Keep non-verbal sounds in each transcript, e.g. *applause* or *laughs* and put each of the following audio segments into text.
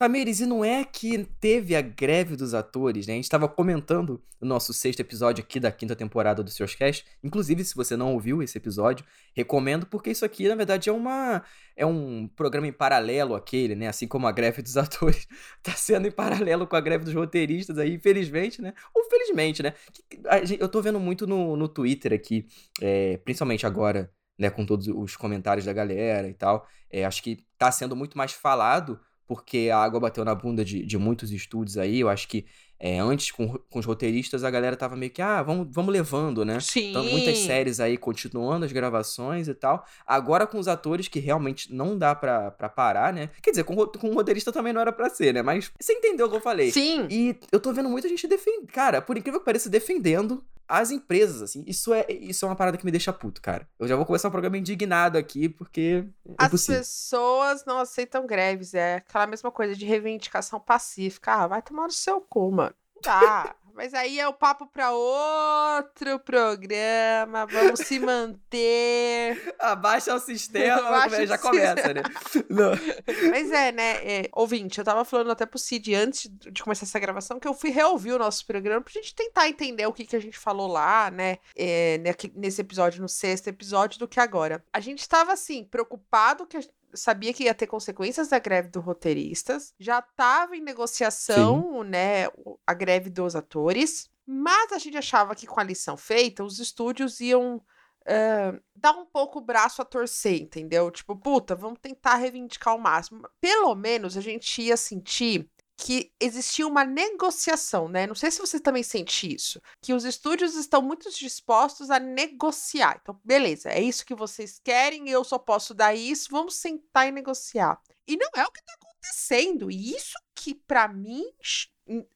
Tamires, e não é que teve a greve dos atores, né? A gente estava comentando no nosso sexto episódio aqui da quinta temporada do Seus Cast. Inclusive, se você não ouviu esse episódio, recomendo, porque isso aqui, na verdade, é uma é um programa em paralelo àquele, né? Assim como a greve dos *laughs* atores tá sendo em paralelo com a greve dos roteiristas aí, infelizmente, né? Ou felizmente, né? Eu tô vendo muito no, no Twitter aqui, é, principalmente agora, né? Com todos os comentários da galera e tal. É, acho que tá sendo muito mais falado porque a água bateu na bunda de, de muitos estúdios aí. Eu acho que é, antes, com, com os roteiristas, a galera tava meio que, ah, vamos, vamos levando, né? Sim. Então, muitas séries aí continuando as gravações e tal. Agora com os atores que realmente não dá pra, pra parar, né? Quer dizer, com, com o roteirista também não era pra ser, né? Mas você entendeu o que eu falei. Sim. E eu tô vendo muita gente defendendo. Cara, por incrível que pareça, defendendo as empresas, assim. Isso é, isso é uma parada que me deixa puto, cara. Eu já vou começar o programa indignado aqui, porque. É As pessoas não aceitam greves. É aquela mesma coisa de reivindicação pacífica. Ah, vai tomar no seu cu, mano. Tá. Mas aí é o papo para outro programa. Vamos se manter. *laughs* Abaixa o sistema, Abaixa já o começa, né? *laughs* Não. Mas é, né? É, ouvinte, eu tava falando até pro Cid antes de começar essa gravação que eu fui reouvir o nosso programa pra gente tentar entender o que, que a gente falou lá, né? É, nesse episódio, no sexto episódio, do que agora. A gente tava, assim, preocupado que a sabia que ia ter consequências da greve dos roteiristas, já estava em negociação, Sim. né, a greve dos atores, mas a gente achava que com a lição feita, os estúdios iam uh, dar um pouco o braço a torcer, entendeu? Tipo, puta, vamos tentar reivindicar o máximo. Pelo menos a gente ia sentir que existia uma negociação, né? Não sei se você também sente isso, que os estúdios estão muito dispostos a negociar. Então, beleza, é isso que vocês querem, eu só posso dar isso, vamos sentar e negociar. E não é o que está acontecendo. E isso que para mim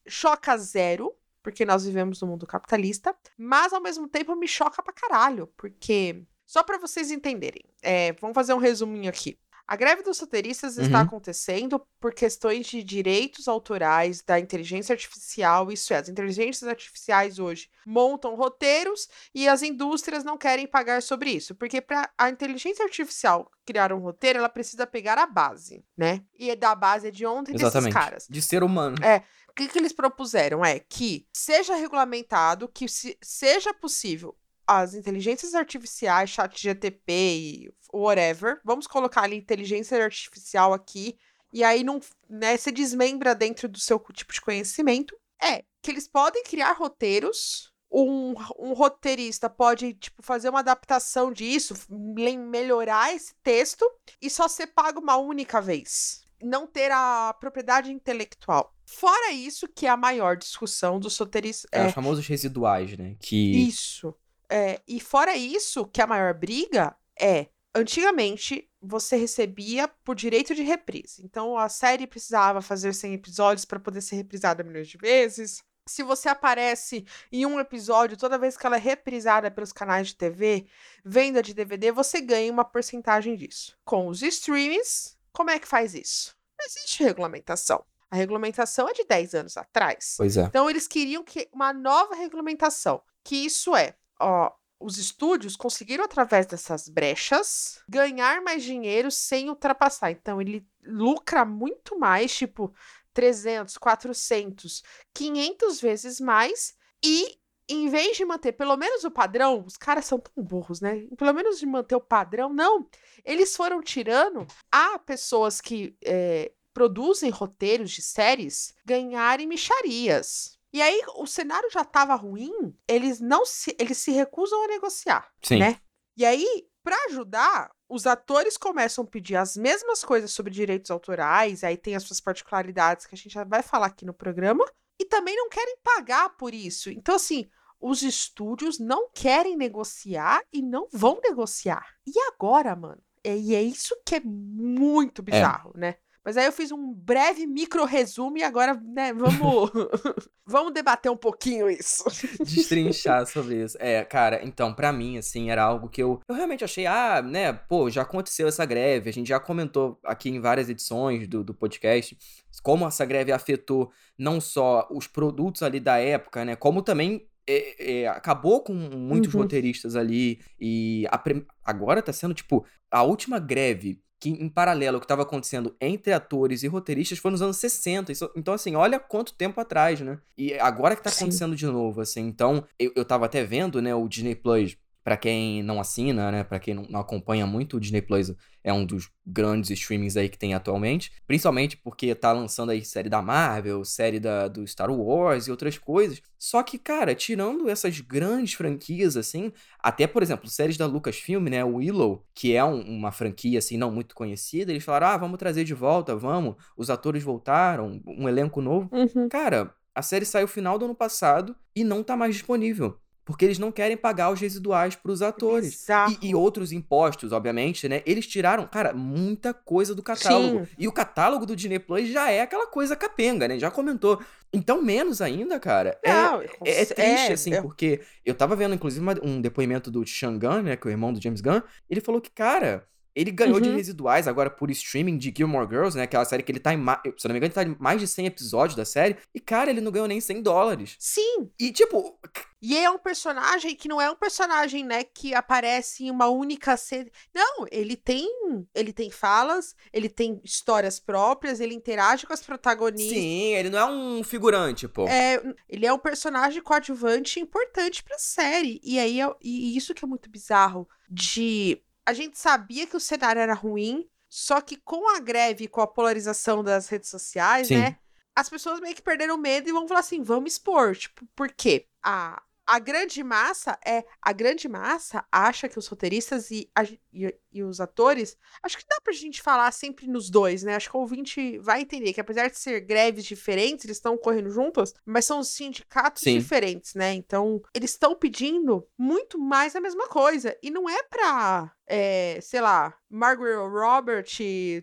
choca zero, porque nós vivemos no mundo capitalista, mas ao mesmo tempo me choca pra caralho, porque só para vocês entenderem, é, vamos fazer um resuminho aqui. A greve dos roteiristas uhum. está acontecendo por questões de direitos autorais da inteligência artificial, isso é, as inteligências artificiais hoje montam roteiros e as indústrias não querem pagar sobre isso, porque para a inteligência artificial criar um roteiro, ela precisa pegar a base, né? E é da base de ontem Exatamente. desses caras. De ser humano. É. O que, que eles propuseram é que seja regulamentado, que se, seja possível as inteligências artificiais, chat GTP e whatever, vamos colocar ali inteligência artificial aqui, e aí não, né, se desmembra dentro do seu tipo de conhecimento, é que eles podem criar roteiros, um, um roteirista pode, tipo, fazer uma adaptação disso, melhorar esse texto e só ser pago uma única vez. Não ter a propriedade intelectual. Fora isso, que é a maior discussão dos roteiristas. É, é, os famosos residuais, né? Que... Isso. É, e fora isso, que a maior briga é antigamente você recebia por direito de reprise. Então a série precisava fazer 100 episódios para poder ser reprisada milhões de vezes. Se você aparece em um episódio toda vez que ela é reprisada pelos canais de TV, venda de DVD, você ganha uma porcentagem disso. Com os streams, como é que faz isso? Não existe regulamentação. A regulamentação é de 10 anos atrás. Pois é. Então eles queriam que uma nova regulamentação, que isso é ó, os estúdios conseguiram, através dessas brechas, ganhar mais dinheiro sem ultrapassar. Então, ele lucra muito mais, tipo 300, 400, 500 vezes mais. E, em vez de manter pelo menos o padrão, os caras são tão burros, né? Pelo menos de manter o padrão, não. Eles foram tirando a pessoas que é, produzem roteiros de séries ganharem micharias. E aí o cenário já estava ruim, eles não se, eles se recusam a negociar, Sim. né? E aí, para ajudar, os atores começam a pedir as mesmas coisas sobre direitos autorais, aí tem as suas particularidades que a gente já vai falar aqui no programa, e também não querem pagar por isso. Então assim, os estúdios não querem negociar e não vão negociar. E agora, mano? E é isso que é muito é. bizarro, é. né? Mas aí eu fiz um breve micro resumo e agora, né, vamos *laughs* *laughs* vamos debater um pouquinho isso. *laughs* Destrinchar sobre isso. É, cara, então, para mim, assim, era algo que eu, eu realmente achei, ah, né, pô, já aconteceu essa greve, a gente já comentou aqui em várias edições do, do podcast como essa greve afetou não só os produtos ali da época, né, como também é, é, acabou com muitos uhum. roteiristas ali e a, agora tá sendo, tipo, a última greve que, em paralelo, o que estava acontecendo entre atores e roteiristas foi nos anos 60. Isso, então, assim, olha quanto tempo atrás, né? E agora que tá acontecendo Sim. de novo, assim. Então, eu, eu tava até vendo, né, o Disney Plus para quem não assina, né, para quem não, acompanha muito, o Disney Plus é um dos grandes streamings aí que tem atualmente, principalmente porque tá lançando aí série da Marvel, série da, do Star Wars e outras coisas. Só que, cara, tirando essas grandes franquias assim, até por exemplo, séries da Lucasfilm, né, o Willow, que é um, uma franquia assim não muito conhecida, eles falaram: "Ah, vamos trazer de volta, vamos. Os atores voltaram, um elenco novo". Uhum. Cara, a série saiu final do ano passado e não tá mais disponível. Porque eles não querem pagar os residuais para os atores. E, e, outros impostos, obviamente, né? Eles tiraram, cara, muita coisa do catálogo. Sim. E o catálogo do Disney Plus já é aquela coisa capenga, né? Já comentou. Então, menos ainda, cara. É, não, é, é, triste, é, assim, é... porque eu tava vendo, inclusive, uma, um depoimento do Shangan, né? Que é o irmão do James Gunn. Ele falou que, cara, ele ganhou uhum. de residuais agora por streaming de Gilmore Girls, né? Aquela série que ele tá em. Se não me engano, ele tá em mais de 100 episódios da série. E, cara, ele não ganhou nem 100 dólares. Sim. E, tipo. E é um personagem que não é um personagem, né, que aparece em uma única série. Não, ele tem. Ele tem falas, ele tem histórias próprias, ele interage com as protagonistas. Sim, ele não é um figurante, pô. É, ele é um personagem coadjuvante importante pra série. E aí, e isso que é muito bizarro. De a gente sabia que o cenário era ruim, só que com a greve, com a polarização das redes sociais, Sim. né? As pessoas meio que perderam medo e vão falar assim: vamos expor. Tipo, por quê? A, a grande massa é. A grande massa acha que os roteiristas e, a, e, e, os atores. Acho que dá pra gente falar sempre nos dois, né? Acho que o ouvinte vai entender que, apesar de ser greves diferentes, eles estão correndo juntos, mas são sindicatos Sim. diferentes, né? Então, eles estão pedindo muito mais a mesma coisa. E não é pra. É, sei lá, Margaret Robert,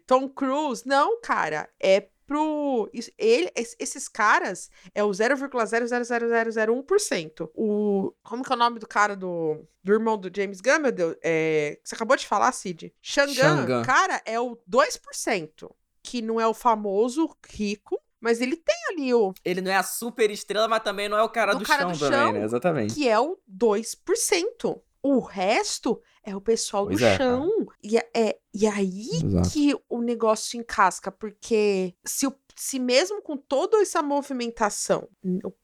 Tom Cruise. Não, cara. É pro. Ele, esses caras é o 0,00001%. O. Como que é o nome do cara do. Do irmão do James Gunn, meu Deus? É, você acabou de falar, Cid? Shangan, cara, é o 2%. Que não é o famoso rico, mas ele tem ali o. Ele não é a super estrela, mas também não é o cara, do, cara chão do chão também, né? Exatamente. Que é o 2%. O resto é o pessoal pois do é, chão. E, é, é, e aí Exato. que o negócio encasca, porque se, o, se mesmo com toda essa movimentação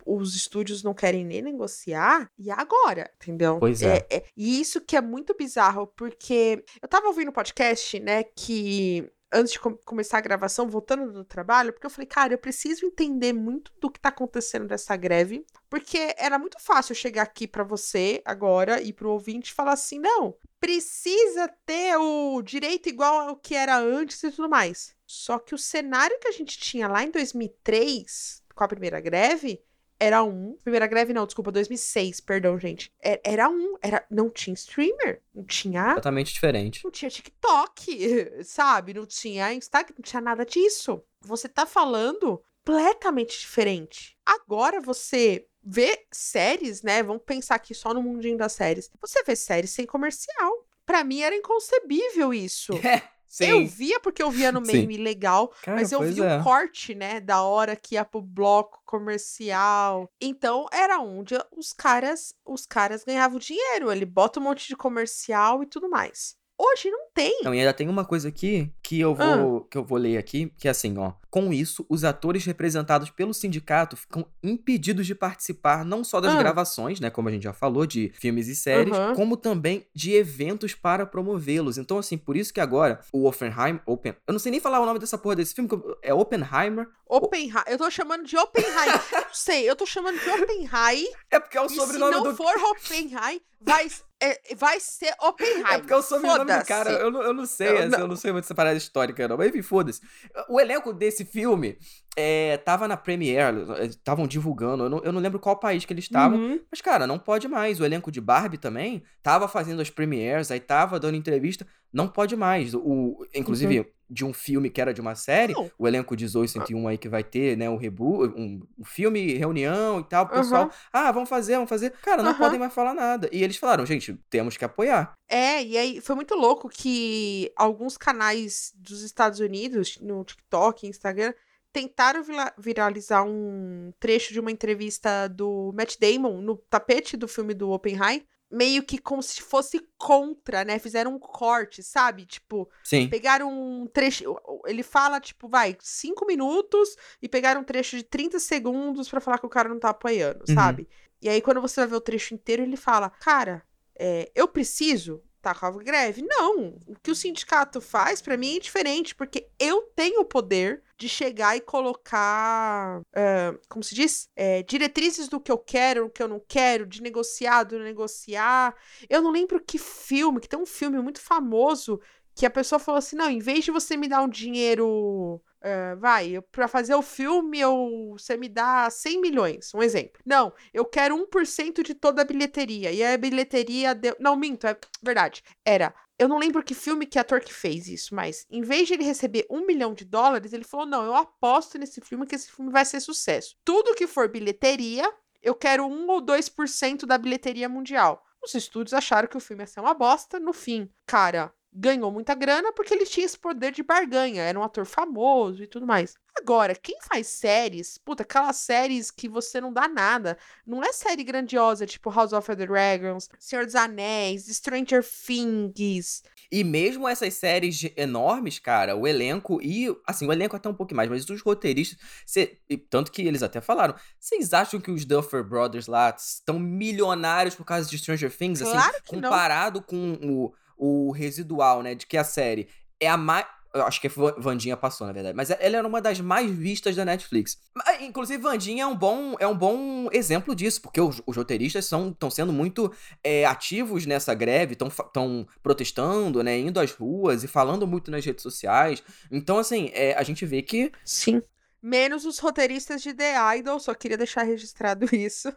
os estúdios não querem nem negociar, e agora? Entendeu? Pois é. é, é e isso que é muito bizarro, porque eu tava ouvindo um podcast, né, que antes de com começar a gravação, voltando do trabalho, porque eu falei, cara, eu preciso entender muito do que tá acontecendo dessa greve, porque era muito fácil chegar aqui para você agora e pro ouvinte falar assim: não, precisa ter o direito igual ao que era antes e tudo mais. Só que o cenário que a gente tinha lá em 2003, com a primeira greve, era um. Primeira greve, não, desculpa, 2006, perdão, gente. É, era um. Era, não tinha streamer. Não tinha. Totalmente diferente. Não tinha TikTok, *laughs* sabe? Não tinha Instagram, não tinha nada disso. Você tá falando completamente diferente. Agora você vê séries, né? Vamos pensar aqui só no mundinho das séries. Você vê séries sem comercial. Para mim era inconcebível isso. *laughs* É. Sim. Eu via porque eu via no meme legal, Cara, mas eu vi é. o corte, né, da hora que ia pro bloco comercial. Então era onde os caras, os caras ganhavam dinheiro. Ele bota um monte de comercial e tudo mais. Hoje não tem. Não, e ainda tem uma coisa aqui que eu vou, ah. que eu vou ler aqui, que é assim, ó. Com isso, os atores representados pelo sindicato ficam impedidos de participar não só das ah. gravações, né, como a gente já falou, de filmes e séries, uhum. como também de eventos para promovê-los. Então, assim, por isso que agora o Oppenheimer, Open, eu não sei nem falar o nome dessa porra desse filme, é Oppenheimer. Oppenheimer, eu tô chamando de Oppenheimer. não sei, eu tô chamando de Oppenheimer. É porque é o sobrenome do... se não do... for Oppenheimer, vai é, vai ser Oppenheimer. É porque sou o nome do cara. Eu não, eu não sei, eu, não. eu não sei muito essa parada histórica, não. Mas enfim, foda-se. O elenco desse filme é, tava na Premiere, estavam divulgando. Eu não, eu não lembro qual país que eles estavam. Uhum. Mas, cara, não pode mais. O elenco de Barbie também tava fazendo as premieres, aí tava dando entrevista. Não pode mais. O, inclusive, uhum de um filme que era de uma série, não. o elenco 1801 aí que vai ter, né, um reboot, um, um filme, reunião e tal, o pessoal, uhum. ah, vamos fazer, vamos fazer. Cara, não uhum. podem mais falar nada. E eles falaram, gente, temos que apoiar. É, e aí foi muito louco que alguns canais dos Estados Unidos, no TikTok, Instagram, tentaram viralizar um trecho de uma entrevista do Matt Damon no tapete do filme do Oppenheimer, meio que como se fosse contra, né? Fizeram um corte, sabe? Tipo, Sim. pegaram um trecho. Ele fala, tipo, vai, cinco minutos e pegaram um trecho de 30 segundos para falar que o cara não tá apoiando, Uhum. sabe? E aí, quando você vai ver o trecho inteiro, ele fala: Cara, é, eu preciso tá com a greve? Não. O que o sindicato faz, para mim, é diferente, porque eu tenho o poder de chegar e colocar, uh, como se diz? É, diretrizes do que eu quero, do que eu não quero, de negociar, do negociar. Eu não lembro que filme, que tem um filme muito famoso que a pessoa falou assim: não, em vez de você me dar um dinheiro. Uh, vai, para fazer o filme, eu, você me dá 100 milhões, um exemplo. Não, eu quero 1% de toda a bilheteria. E a bilheteria deu. Não, minto, é verdade. Era. Eu não lembro que filme que ator que fez isso, mas em vez de ele receber um milhão de dólares, ele falou: não, eu aposto nesse filme que esse filme vai ser sucesso. Tudo que for bilheteria, eu quero 1 ou 2% da bilheteria mundial. Os estúdios acharam que o filme ia ser uma bosta. No fim, cara, ganhou muita grana porque ele tinha esse poder de barganha, era um ator famoso e tudo mais. Agora, quem faz séries, puta, aquelas séries que você não dá nada, não é série grandiosa, tipo House of the Dragons, Senhor dos Anéis, Stranger Things. E mesmo essas séries enormes, cara, o elenco e, assim, o elenco até um pouco mais, mas os roteiristas, cê, tanto que eles até falaram, vocês acham que os Duffer Brothers lá estão milionários por causa de Stranger Things, claro assim, comparado não. com o o residual, né? De que a série é a mais. Eu acho que Vandinha passou, na verdade. Mas ela era uma das mais vistas da Netflix. Inclusive, Vandinha é um bom, é um bom exemplo disso, porque os, os roteiristas estão sendo muito é, ativos nessa greve, estão protestando, né? Indo às ruas e falando muito nas redes sociais. Então, assim, é, a gente vê que. Sim. Menos os roteiristas de The Idol, só queria deixar registrado *laughs* isso.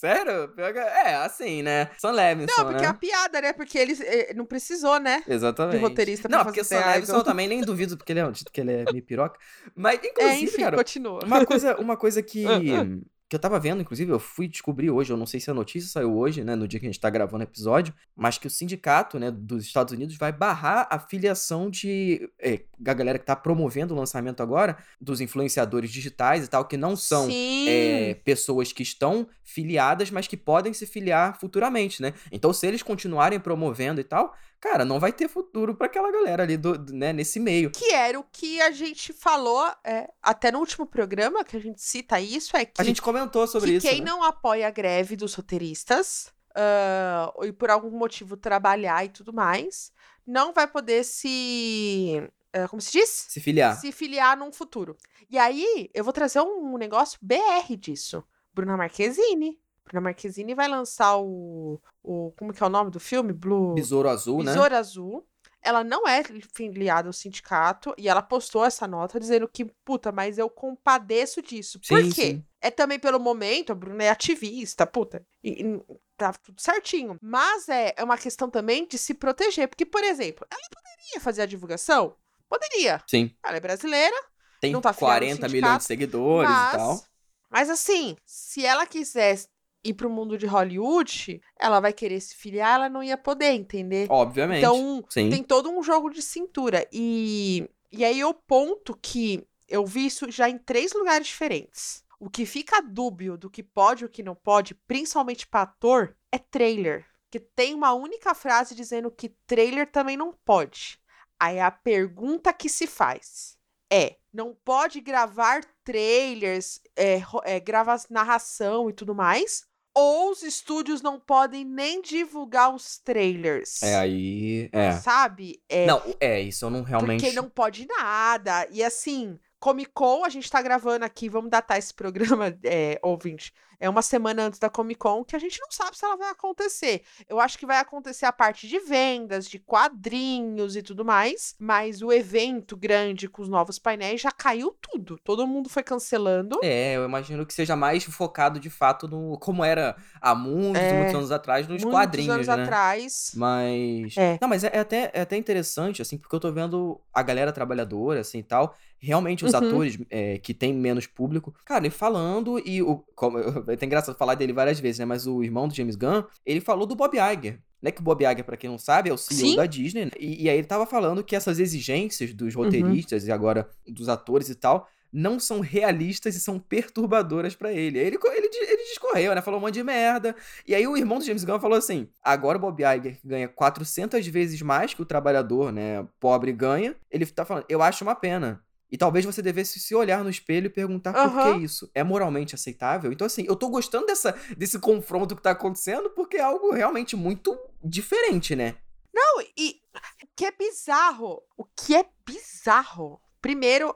Sério? É, assim, né? Sam Levinson, Não, porque né? é a piada, né? Porque ele, ele não precisou, né? Exatamente. De roteirista pra Não, fazer porque Sam The Levinson eu também nem duvido, porque ele é, dito que ele é meio piroca. Mas, *laughs* É, inclusive, enfim, cara, continua. uma coisa, uma coisa que, *laughs* que eu tava vendo, inclusive, eu fui descobrir hoje, eu não sei se a notícia saiu hoje, né, no dia que a gente tá gravando o episódio, mas que o sindicato, né, dos Estados Unidos vai barrar a filiação de é, a galera que tá promovendo o lançamento agora, dos influenciadores digitais e tal, que não são é, pessoas que estão filiadas, mas que podem se filiar futuramente, né? Então, se eles continuarem promovendo e tal, cara, não vai ter futuro para aquela galera ali do, do, né, nesse meio. Que era o que a gente falou é, até no último programa, que a gente cita isso, é que, A gente comentou sobre que isso. quem né? não apoia a greve dos roteiristas ah, e por algum motivo trabalhar e tudo mais, não vai poder se. ah, como se diz? Se filiar. Se filiar num futuro. E aí, eu vou trazer um negócio BR disso. Bruna Marquezine. Bruna Marquezine vai lançar o, o. Como que é o nome do filme? Blue. Besouro Azul, né? Besouro Azul. Ela não é filiada ao sindicato e ela postou essa nota dizendo que, puta, mas eu compadeço disso. Por Sim, quê? sim. É também pelo momento, a Bruna é ativista, puta. E, e tá tudo certinho. Mas é, é uma questão também de se proteger. Porque, por exemplo, ela poderia fazer a divulgação? Poderia. Sim. Ela é brasileira, Tem Não tá filiado ao 40 sindicato, milhões de seguidores mas, e tal. mas assim, se ela quisesse ir pro mundo de Hollywood, ela vai querer se filiar, ela não ia poder, entender? Obviamente. Então, Sim. tem todo um jogo de cintura. E, e aí o ponto que eu vi isso já em três lugares diferentes. O que fica dúbio do que pode e o que não pode, principalmente para ator, é trailer. Que tem uma única frase dizendo que trailer também não pode. Aí a pergunta que se faz é: não pode gravar trailers, é, é, gravar narração e tudo mais? Ou os estúdios não podem nem divulgar os trailers? É aí. É. Sabe? É, Não, é, isso eu não realmente. porque não pode nada. E assim, Comic Con, a gente tá gravando aqui, vamos datar esse programa, *laughs* é, ouvinte. É uma semana antes da Comic Con que a gente não sabe se ela vai acontecer. Eu acho que vai acontecer a parte de vendas, de quadrinhos e tudo mais. Mas o evento grande com os novos painéis já caiu tudo. Todo mundo foi cancelando. É, eu imagino que seja mais focado de fato no. Como era há muitos, É, muitos anos atrás, nos Muitos quadrinhos, anos né? atrás. Mas. É. Não, mas é, é até, é até interessante, assim, porque eu tô vendo a galera trabalhadora, assim e tal. Realmente, os Uhum. atores é, que tem menos público, cara, ele falando, e o. Como, é até engraçado falar dele várias vezes, né? Mas o irmão do James Gunn, ele falou do Bob Iger. Né, que o Bob Iger, pra quem não sabe, é o CEO Sim. da Disney. né, E, e aí ele tava falando que essas exigências dos Uhum. roteiristas e agora dos atores e tal não são realistas e são perturbadoras para ele. Aí ele, ele, ele discorreu, né? Falou um monte de merda. E aí o irmão do James Gunn falou assim: agora o Bob Iger ganha 400 vezes mais que o trabalhador, né, pobre ganha. Ele tá falando, eu acho uma pena. E talvez você devesse se olhar no espelho e perguntar uhum. por que isso. É moralmente aceitável? Então, assim, eu tô gostando dessa, desse confronto que tá acontecendo porque é algo realmente muito diferente, né? Não, e o que é bizarro, o que é bizarro, primeiro,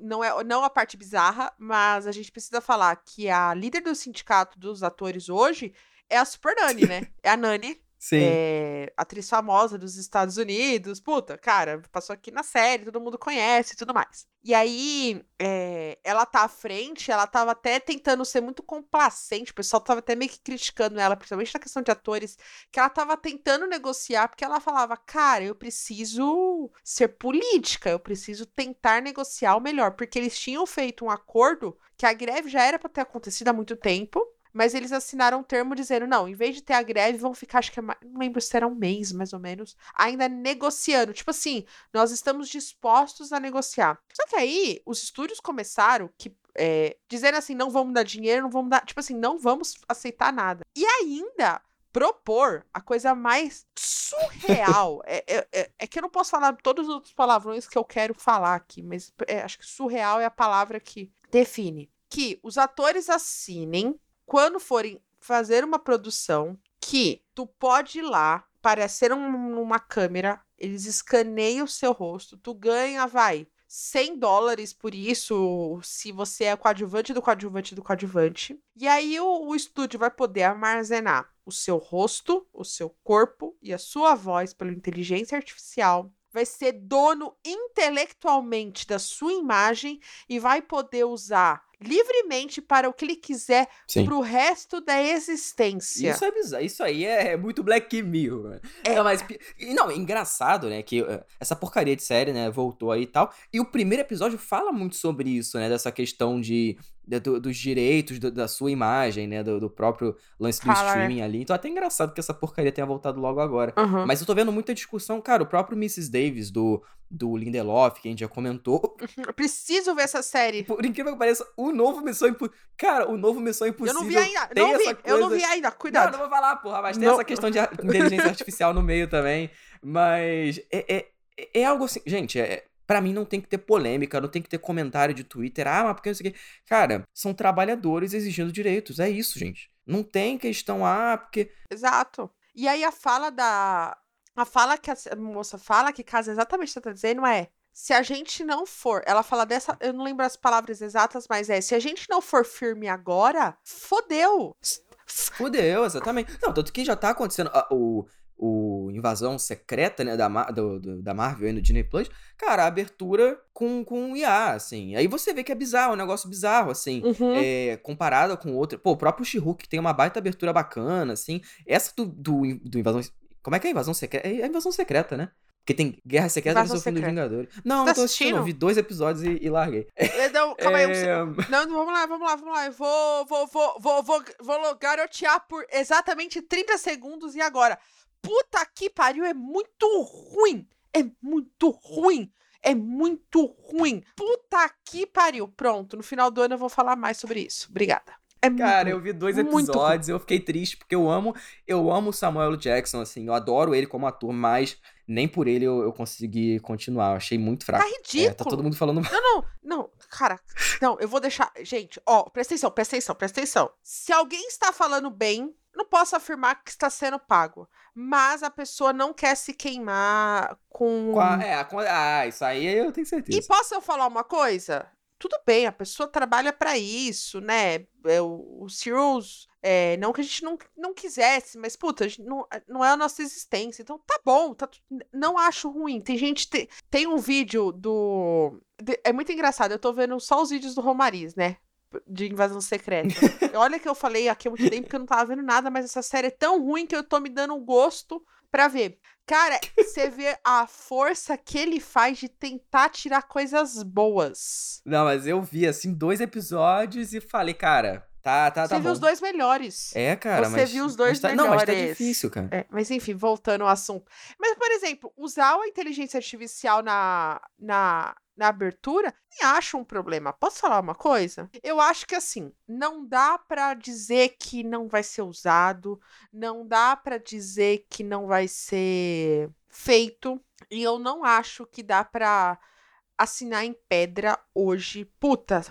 não é não a parte bizarra, mas a gente precisa falar que a líder do sindicato dos atores hoje é a Super Nani, né? *laughs* É a Nani Sim. É, atriz famosa dos Estados Unidos. Puta, cara, passou aqui na série, todo mundo conhece e tudo mais. E aí, é, ela tá à frente, ela tava até tentando ser muito complacente, o pessoal tava até meio que criticando ela, principalmente na questão de atores, que ela tava tentando negociar, porque ela falava, cara, eu preciso ser política, eu preciso tentar negociar o melhor, porque eles tinham feito um acordo que a greve já era para ter acontecido há muito tempo, mas eles assinaram um termo dizendo: não, em vez de ter a greve, vão ficar, acho que é, não lembro se era um mês mais ou menos, ainda negociando. Tipo assim, nós estamos dispostos a negociar. Só que aí, os estúdios começaram que. É, dizendo assim, não vamos dar dinheiro, não vamos dar. Tipo assim, não vamos aceitar nada. E ainda propor a coisa mais surreal. *laughs* é, é, é, é, que eu não posso falar todos os outros palavrões que eu quero falar aqui, mas é, acho que surreal é a palavra que define. Que os atores assinem quando forem fazer uma produção que tu pode ir lá, aparecer um, uma câmera, eles escaneiam o seu rosto, tu ganha, vai, 100 dólares por isso, se você é coadjuvante do coadjuvante do coadjuvante. E aí o, o, estúdio vai poder armazenar o seu rosto, o seu corpo e a sua voz pela inteligência artificial. Vai ser dono intelectualmente da sua imagem e vai poder usar livremente para o que ele quiser Sim. pro resto da existência. Isso é bizarro. Isso aí é, muito Black Mirror. É. Não, mas, não, é engraçado, né, que uh, essa porcaria de série, né, voltou aí e tal. E o primeiro episódio fala muito sobre isso, né, dessa questão de do, dos direitos do, da sua imagem, né? Do, do próprio lance do Fala, né? streaming ali. Então é até engraçado que essa porcaria tenha voltado logo agora. Uhum. Mas eu tô vendo muita discussão, cara, o próprio Mrs. Davis do, do Lindelof, que a gente já comentou. Eu preciso ver essa série. *laughs* Por incrível que pareça, o novo Missão Impossível. Cara, o novo Missão Impossível. Eu não vi ainda. Não vi. Coisa... Eu não vi ainda. Cuidado. Não, não vou falar, porra, mas tem não. essa questão de inteligência *laughs* artificial no meio também. Mas é, é, é algo assim. Gente, é, para mim não tem que ter polêmica, não tem que ter comentário de Twitter, ah, mas porque não sei o quê. Cara, são trabalhadores exigindo direitos, é isso, gente. Não tem questão, ah, porque. Exato. E aí a fala da. A fala que a moça fala, que casa exatamente o que você tá dizendo, é. Se a gente não for. Ela fala dessa. Eu não lembro as palavras exatas, mas é. Se a gente não for firme agora, fodeu. Fodeu, exatamente. Não, tanto que já tá acontecendo. o, o Invasão Secreta, né, da, do, do, da Marvel aí no Disney Plus, cara, a abertura com, com IA, assim. Aí você vê que é bizarro, é um negócio bizarro, assim, uhum. é, comparado com outro. Pô, o próprio she que tem uma baita abertura bacana, assim. Essa do, do, do Invasão. Como é que é a Invasão Secreta? É a Invasão Secreta, né? Porque tem Guerra Secreta e o Fim dos Vingadores. Não, tá não tô assistindo, eu vi dois episódios e, e larguei. Não, *laughs* calma aí. É... Não, vamos lá, vamos lá, vamos lá. Eu vou, vou, vou, vou, vou, vou garotear por exatamente 30 segundos e agora. Puta que pariu, é muito ruim. É muito ruim. É muito ruim. Puta que pariu. Pronto, no final do ano eu vou falar mais sobre isso. Obrigada. É Cara, muito, eu vi dois episódios, eu fiquei triste porque eu amo, eu amo Samuel Jackson, assim, eu adoro ele como ator, mas nem por ele eu, eu consegui continuar, eu achei muito fraco. Tá ridículo. É, tá todo mundo falando Não, não, não, cara, não, eu vou deixar, gente, ó, presta atenção, presta atenção, presta atenção. Se alguém está falando bem não posso afirmar que está sendo pago, mas a pessoa não quer se queimar com. com a, é, com, ah, isso aí eu tenho certeza. E posso eu falar uma coisa? Tudo bem, a pessoa trabalha para isso, né? É, o, o Cyrus, é, não que a gente não, não quisesse, mas, puta, não, não é a nossa existência. Então tá bom, tá, não acho ruim. Tem gente. Tem, tem um vídeo do. De, é muito engraçado, eu tô vendo só os vídeos do Romariz, né? de invasão secreta. *laughs* Olha que eu falei aqui há muito tempo que eu não tava vendo nada, mas essa série é tão ruim que eu tô me dando um gosto pra ver. Cara, você vê a força que ele faz de tentar tirar coisas boas. Não, mas eu vi, assim, dois episódios e falei, cara, Tá, tá, Você tá viu bom. os dois melhores. É, cara, Você mas, viu os dois tá, melhores. Não, mas tá difícil, cara. É, mas enfim, voltando ao assunto. Mas, por exemplo, usar a inteligência artificial na, na, na abertura, nem acho um problema. Posso falar uma coisa? Eu acho que assim, não dá para dizer que não vai ser usado, não dá para dizer que não vai ser feito, e eu não acho que dá para assinar em pedra hoje. Puta,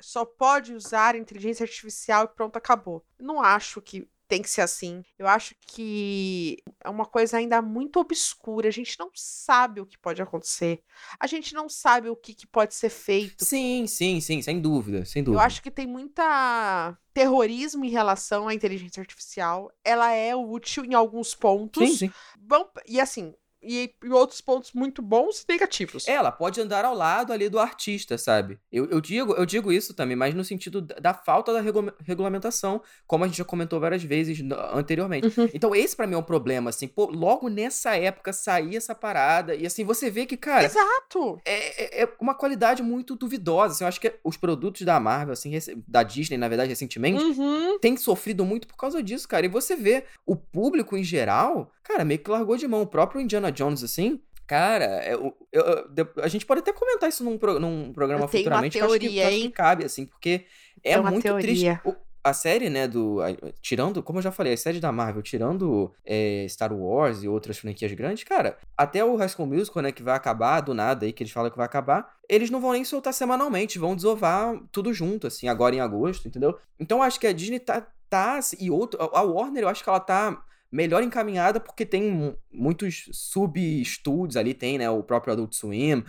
só pode usar inteligência artificial e pronto, acabou. Não acho que tem que ser assim. Eu acho que é uma coisa ainda muito obscura. A gente não sabe o que pode acontecer. A gente não sabe o que, que pode ser feito. Sim, sim, sim, sem dúvida, sem dúvida. Eu acho que tem muita terrorismo em relação à inteligência artificial. Ela é útil em alguns pontos. Sim, sim. Bom, e assim, e, e, outros pontos muito bons e negativos. É, ela pode andar ao lado ali do artista, sabe? Eu, eu, digo, eu digo isso também, mas no sentido da falta da regu regulamentação, como a gente já comentou várias vezes anteriormente. Uhum. Então, esse para mim é um problema, assim, pô, logo nessa época sair essa parada, e assim, você vê que, cara. Exato! É, é, é uma qualidade muito duvidosa. Assim, eu acho que os produtos da Marvel, assim, da Disney, na verdade, recentemente, uhum. têm sofrido muito por causa disso, cara. E você vê o público em geral, cara, meio que largou de mão. O próprio Indiana Jones, assim, Cara, eu, eu, eu, a gente pode até comentar isso num, pro, num programa futuramente. Teoria, que eu acho, que, acho que cabe, assim, porque é muito teoria. triste. O, a série, né, do. A, tirando, como eu já falei, a série da Marvel, tirando é, Star Wars e outras franquias grandes, cara, até o High School Musical, né, que vai acabar do nada aí, que eles falam que vai acabar, eles não vão nem soltar semanalmente, vão desovar tudo junto, assim, agora em agosto, entendeu? Então acho que a Disney tá. tá e outro, a Warner, eu acho que ela tá melhor encaminhada porque tem muitos sub-estúdios ali, tem, né, o próprio Adult Swim,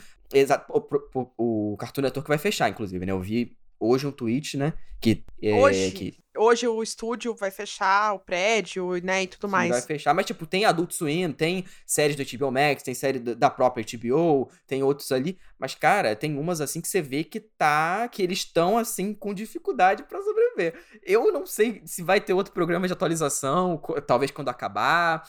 o, o, o Cartoon Network vai fechar, inclusive, né, eu vi hoje um tweet, né, que... É, hoje? Que, hoje o estúdio vai fechar, o prédio, né, e tudo sim, mais. vai fechar, mas tipo, tem Adult Swim, tem séries do HBO Max, tem série da própria HBO, tem outros ali, mas cara, tem umas assim que você vê que tá, que eles estão assim com dificuldade para sobreviver. Eu não sei se vai ter outro programa de atualização, talvez quando acabar.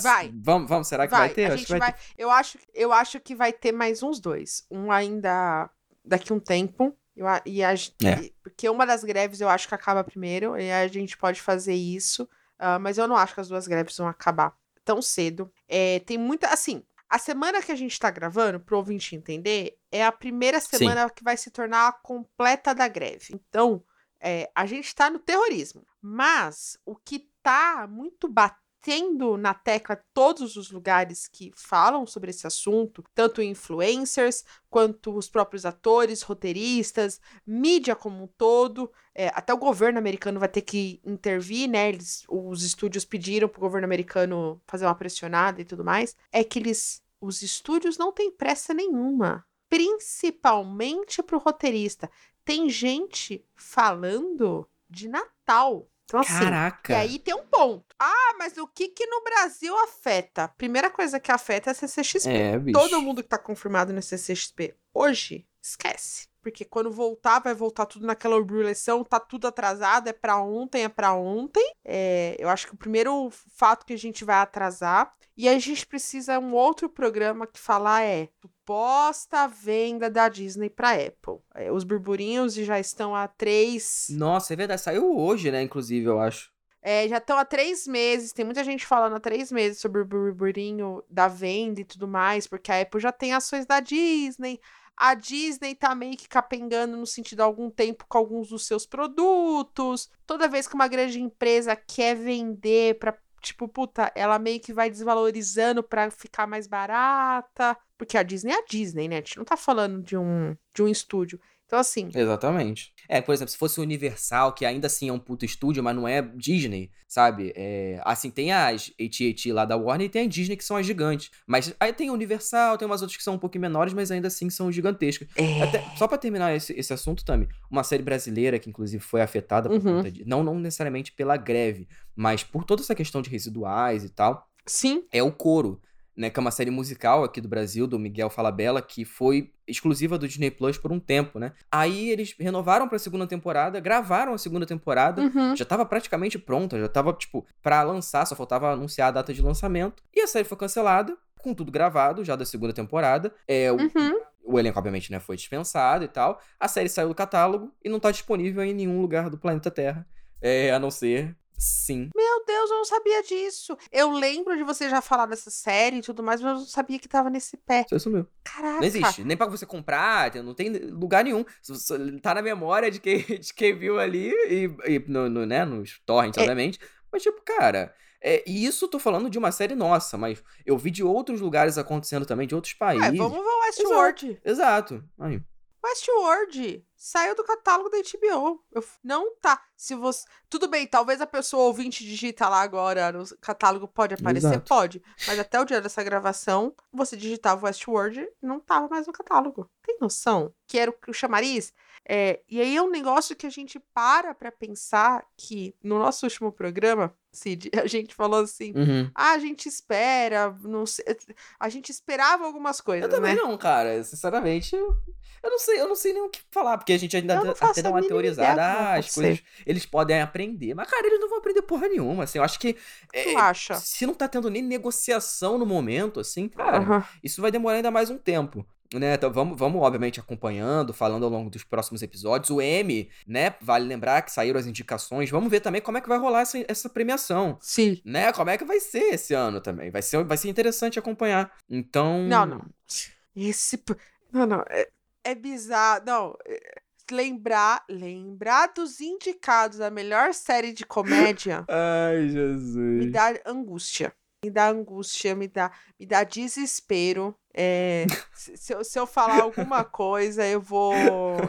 Vai. Vamos, vamos será que vai, vai ter? A acho gente vai, vai ter. Eu acho, eu acho que vai ter mais uns dois. Um ainda daqui um tempo. Eu, e a, é. Porque uma das greves eu acho que acaba primeiro, e a gente pode fazer isso, uh, mas eu não acho que as duas greves vão acabar tão cedo. É, tem muita. Assim, a semana que a gente tá gravando, pro ouvinte entender, é a primeira semana Sim. que vai se tornar a completa da greve. Então, é, a gente tá no terrorismo. Mas o que tá muito batendo tendo na tecla todos os lugares que falam sobre esse assunto, tanto influencers quanto os próprios atores, roteiristas, mídia como um todo. É, até o governo americano vai ter que intervir, né? Eles, os estúdios pediram para o governo americano fazer uma pressionada e tudo mais. É que eles, os estúdios não têm pressa nenhuma, principalmente para o roteirista. Tem gente falando de Natal então, assim, Caraca! E aí tem um ponto. Ah, mas o que que no Brasil afeta? Primeira coisa que afeta é a CCXP. É, bicho. Todo mundo que tá confirmado no CCXP hoje, esquece. Porque quando voltar, vai voltar tudo naquela eleição, tá tudo atrasado, é para ontem, é para ontem. É, eu acho que o primeiro fato que a gente vai atrasar. E a gente precisa um outro programa que falar é suposta venda da Disney para Apple. É, os burburinhos já estão há três. Nossa, é verdade. Saiu hoje, né? Inclusive, eu acho. É, já estão há três meses, tem muita gente falando há três meses sobre o burburinho da venda e tudo mais, porque a Apple já tem ações da Disney, a Disney tá meio que capengando no sentido há algum tempo com alguns dos seus produtos. Toda vez que uma grande empresa quer vender para tipo, puta, ela meio que vai desvalorizando para ficar mais barata, porque a Disney é a Disney, né? A gente não tá falando de um de um estúdio. Então, assim. Exatamente. É, por exemplo, se fosse Universal, que ainda assim é um puto estúdio, mas não é Disney, sabe? É, assim, tem as AT&T lá da Warner e tem a Disney, que são as gigantes. Mas aí tem a Universal, tem umas outras que são um pouquinho menores, mas ainda assim são gigantescas. É. Até, só para terminar esse, esse assunto também, uma série brasileira que inclusive foi afetada por uhum. conta de... Não, não necessariamente pela greve, mas por toda essa questão de residuais e tal. Sim. É o Coro né, que é uma série musical aqui do Brasil, do Miguel Falabella, que foi exclusiva do Disney Plus por um tempo, né? Aí eles renovaram para a segunda temporada, gravaram a segunda temporada, uhum. já estava praticamente pronta, já estava tipo para lançar, só faltava anunciar a data de lançamento. E a série foi cancelada, com tudo gravado já da segunda temporada. É, uhum. o, o elenco, obviamente, né, foi dispensado e tal. A série saiu do catálogo e não está disponível em nenhum lugar do planeta Terra, é, a não ser Sim. Meu Deus, eu não sabia disso. Eu lembro de você já falar dessa série e tudo mais, mas eu não sabia que tava nesse pé. Você sumiu. Caraca. Não existe. Nem pra você comprar, não tem lugar nenhum. Tá na memória de quem, *laughs* de quem viu ali e, e no, no, né, nos torrents, É. obviamente. Mas, tipo, cara. É, e isso tô falando de uma série nossa, mas eu vi de outros lugares acontecendo também, de outros países. É, vamos ver o Westworld. Exato. Aí. Westworld saiu do catálogo da HBO. Eu não tá. Se você. Tudo bem, talvez a pessoa ouvinte digita lá agora no catálogo, pode aparecer? Exato. Pode. Mas até o dia dessa gravação, você digitava Westworld e não tava mais no catálogo. Tem noção? Que era o, o chamariz? É, e aí é um negócio que a gente para pra pensar que no nosso último programa, Cid, *laughs* a gente falou assim. Uhum. Ah, a gente espera, não sei, a gente esperava algumas coisas, Eu também né? não, cara. Sinceramente, eu, não sei, eu não sei nem o que falar, porque a gente ainda Eu até dá uma teorizada. Ah, as coisas eles podem aprender. Mas, cara, eles não vão aprender porra nenhuma. Assim, eu acho que. é, Tu acha? se não tá tendo nem negociação no momento, assim, cara, Aham. isso vai demorar ainda mais um tempo. Né, então vamos, vamos, obviamente, acompanhando, falando ao longo dos próximos episódios. O M, né? Vale lembrar que saíram as indicações. Vamos ver também como é que vai rolar essa, essa premiação. Sim. Né? Como é que vai ser esse ano também. Vai ser, vai ser interessante acompanhar. Então. Não, não. Esse. Não, não. É, é bizarro. Não. é- Lembrar, lembrar dos indicados da melhor série de comédia *laughs* Ai, me Jesus. dá angústia. Me dá angústia, me dá, me dá desespero. *laughs* É, se, eu, se eu falar alguma coisa, eu vou.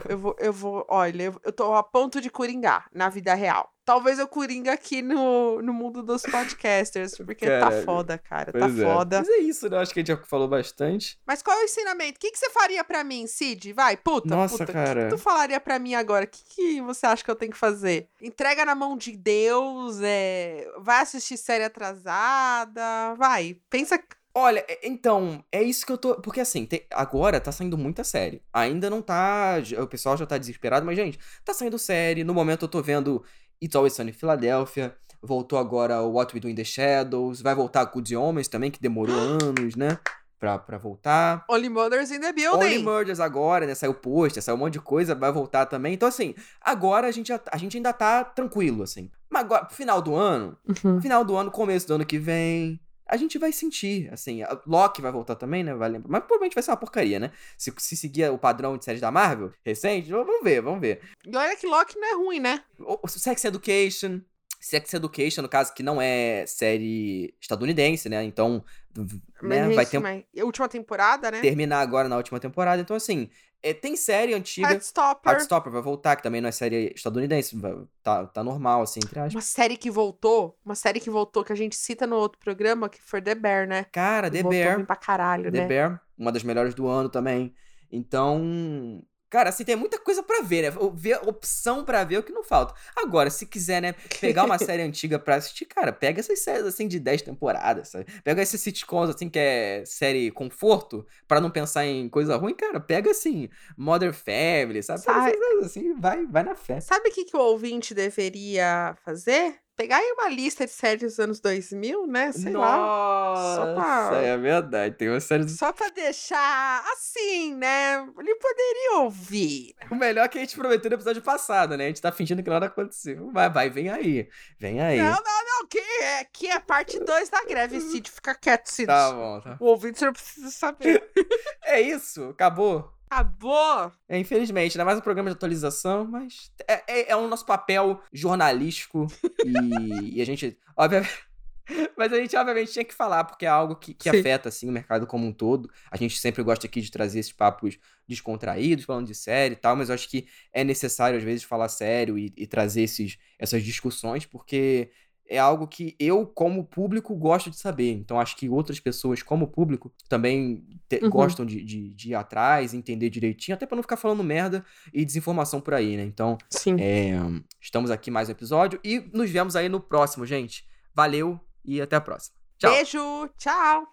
Eu vou, eu vou. Olha, eu, eu tô a ponto de coringar na vida real. Talvez eu coringa aqui no, no mundo dos podcasters, porque tá Caralho. foda, cara. Pois tá é. foda. Mas é isso, né? Acho que a gente já falou bastante. Mas qual é o ensinamento? O que, que você faria pra mim, Cid? Vai, puta, Nossa, puta. O cara. que, que tu falaria pra mim agora? O que, que você acha que eu tenho que fazer? Entrega na mão de Deus, é... vai assistir série atrasada, vai. Pensa. Olha, é- então, é isso que eu tô. Porque assim, tem- agora tá saindo muita série. Ainda não tá. O pessoal já tá desesperado, mas, gente, tá saindo série. No momento eu tô vendo It's Always Sunny em Filadélfia. Voltou agora o What We Do in the Shadows. Vai voltar Good Homens também, que demorou *gasps* anos, né? Pra, pra voltar. Only Mothers in the Only Building. Murders agora, né? Saiu pôster, saiu um monte de coisa, vai voltar também. Então, assim, agora a gente, já- a gente ainda tá tranquilo, assim. Mas agora, final do ano, Uhum. final do ano, começo do ano que vem, a gente vai sentir, assim. A Loki vai voltar também, né? Vai lembrar. Mas provavelmente vai ser uma porcaria, né? Se, se seguir o padrão de séries da Marvel recente, vamos ver, vamos ver. E olha que Loki não é ruim, né? O, o Sex Education. Sex Education, no caso, que não é série estadunidense, né? Então, né? Vai ter, mas- a última temporada, né? terminar agora na última temporada. Então, assim, é, tem série antiga. Heartstopper. Heartstopper vai voltar, que também não é série estadunidense. Tá, tá normal, assim, entre aspas. Uma série que voltou, uma série que voltou, que a gente cita no outro programa, que foi The Bear, né? Cara, The voltou Bear. bem pra caralho, The né? Bear, uma das melhores do ano também. Então, cara, assim, tem muita coisa pra ver, né? Ver opção pra ver é o que não falta. Agora, se quiser, né, pegar uma *laughs* série antiga pra assistir, cara, pega essas séries assim de 10 temporadas, sabe? Pega esses sitcoms assim que é série conforto, pra não pensar em coisa ruim, cara, pega assim, Mother Family, sabe? Coisas assim, vai, vai na fé. Sabe o que, que o ouvinte deveria fazer? Pegar aí uma lista de séries dos anos 2000, né? Sei lá. Nossa, Só pra- é verdade. Tem uma série do... Só pra deixar assim, né? Ele poderia ouvir. O melhor é que a gente prometeu no episódio passado, né? A gente tá fingindo que nada aconteceu. Vai, vai, vem aí. Vem aí. Não, não, não. Que é, que é parte 2 da greve, Cid. Fica quieto, Cid. Tá bom, tá. O ouvinte não precisa saber. *laughs* É isso, acabou. Acabou. É, infelizmente, não é mais um programa de atualização, mas é, é, é o nosso papel jornalístico e, *laughs* e a gente, obviamente. *laughs* Mas a gente, obviamente, tinha que falar, porque é algo que, que afeta, assim, o mercado como um todo. A gente sempre gosta aqui de trazer esses papos descontraídos, falando de série e tal, mas eu acho que é necessário, às vezes, falar sério e, e trazer esses, essas discussões, porque é algo que eu, como público, gosto de saber. Então, acho que outras pessoas, como público, também te- Uhum. gostam de, de, de ir atrás, entender direitinho, até pra não ficar falando merda e desinformação por aí, né? Então, Sim. é, estamos aqui mais um episódio e nos vemos aí no próximo, gente. Valeu e até a próxima. Tchau. Beijo. Tchau.